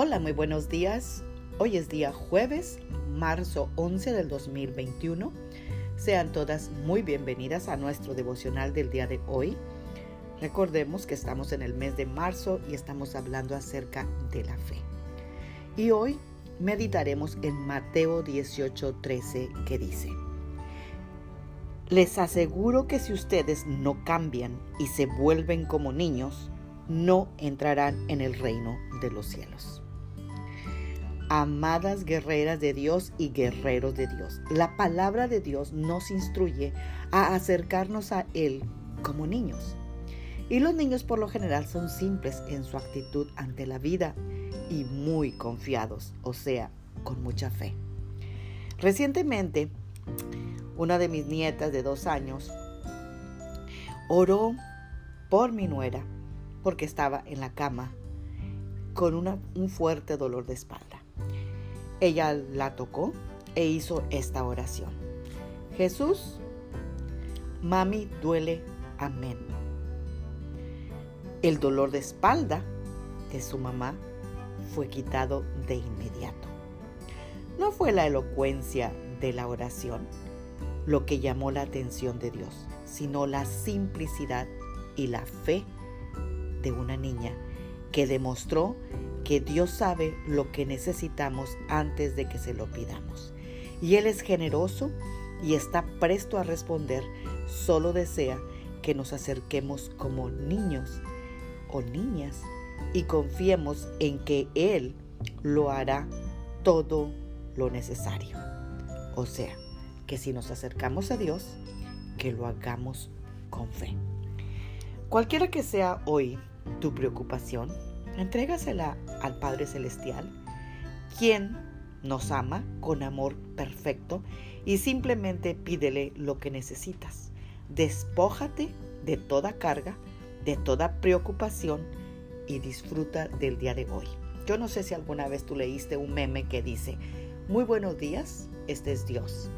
Hola, muy buenos días. Hoy es día jueves, marzo 11 del 2021. Sean todas muy bienvenidas a nuestro devocional del día de hoy. Recordemos que estamos en el mes de marzo y estamos hablando acerca de la fe. Y hoy meditaremos en Mateo 18:13 que dice, Les aseguro que si ustedes no cambian y se vuelven como niños, no entrarán en el reino de los cielos amadas guerreras de Dios y guerreros de Dios. La palabra de Dios nos instruye a acercarnos a Él como niños. Y los niños por lo general son simples en su actitud ante la vida y muy confiados, o sea, con mucha fe. Recientemente, una de mis nietas de dos años oró por mi nuera porque estaba en la cama con un fuerte dolor de espalda. Ella la tocó e hizo esta oración. Jesús, mami duele, amén. El dolor de espalda de su mamá fue quitado de inmediato. No fue la elocuencia de la oración lo que llamó la atención de Dios, sino la simplicidad y la fe de una niña que demostró que Dios sabe lo que necesitamos antes de que se lo pidamos. Y Él es generoso y está presto a responder, solo desea que nos acerquemos como niños o niñas y confiemos en que Él lo hará todo lo necesario. O sea, que si nos acercamos a Dios, que lo hagamos con fe. Cualquiera que sea hoy tu preocupación, Entrégasela al Padre Celestial, quien nos ama con amor perfecto y simplemente pídele lo que necesitas. Despójate de toda carga, de toda preocupación y disfruta del día de hoy. Yo no sé si alguna vez tú leíste un meme que dice, muy buenos días, este es Dios.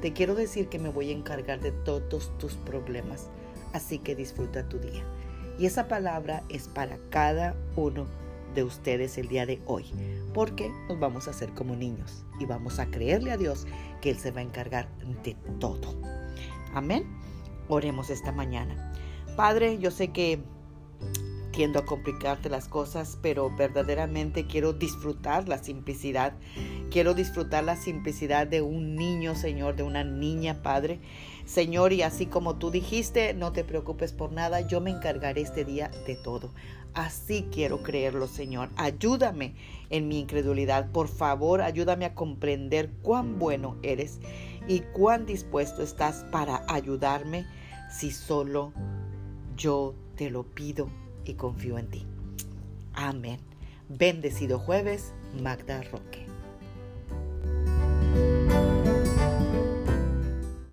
Te quiero decir que me voy a encargar de todos tus problemas, así que disfruta tu día. Y esa palabra es para cada uno de ustedes el día de hoy, porque nos vamos a hacer como niños y vamos a creerle a Dios que Él se va a encargar de todo. Amén. Oremos esta mañana. Padre, yo sé que tiendo a complicarte las cosas, pero verdaderamente quiero disfrutar la simplicidad. Quiero disfrutar la simplicidad de un niño, Señor, de una niña, Padre. Señor, y así como tú dijiste, no te preocupes por nada, yo me encargaré este día de todo. Así quiero creerlo, Señor. Ayúdame en mi incredulidad. Por favor, ayúdame a comprender cuán bueno eres y cuán dispuesto estás para ayudarme si solo yo te lo pido y confío en ti. Amén. Bendecido jueves, Magda Roque.